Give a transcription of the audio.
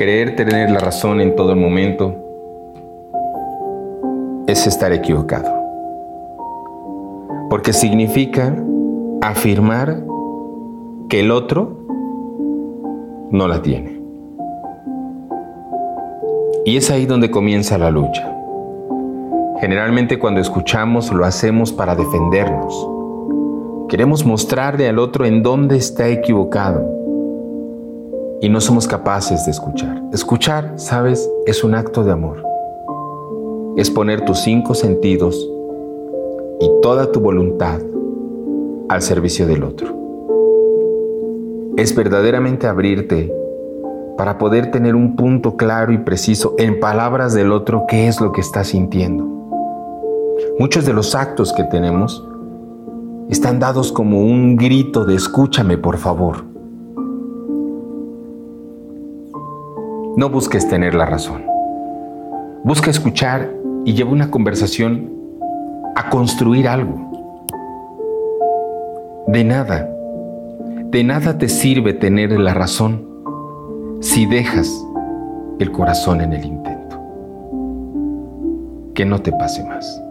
Creer tener la razón en todo el momento es estar equivocado. Porque significa afirmar que el otro no la tiene. Y es ahí donde comienza la lucha. Generalmente cuando escuchamos lo hacemos para defendernos. Queremos mostrarle al otro en dónde está equivocado. Y no somos capaces de escuchar. Escuchar, sabes, es un acto de amor. Es poner tus cinco sentidos y toda tu voluntad al servicio del otro. Es verdaderamente abrirte para poder tener un punto claro y preciso en palabras del otro qué es lo que está sintiendo. Muchos de los actos que tenemos están dados como un grito de escúchame por favor. No busques tener la razón. Busca escuchar y lleva una conversación a construir algo. De nada, de nada te sirve tener la razón si dejas el corazón en el intento. Que no te pase más.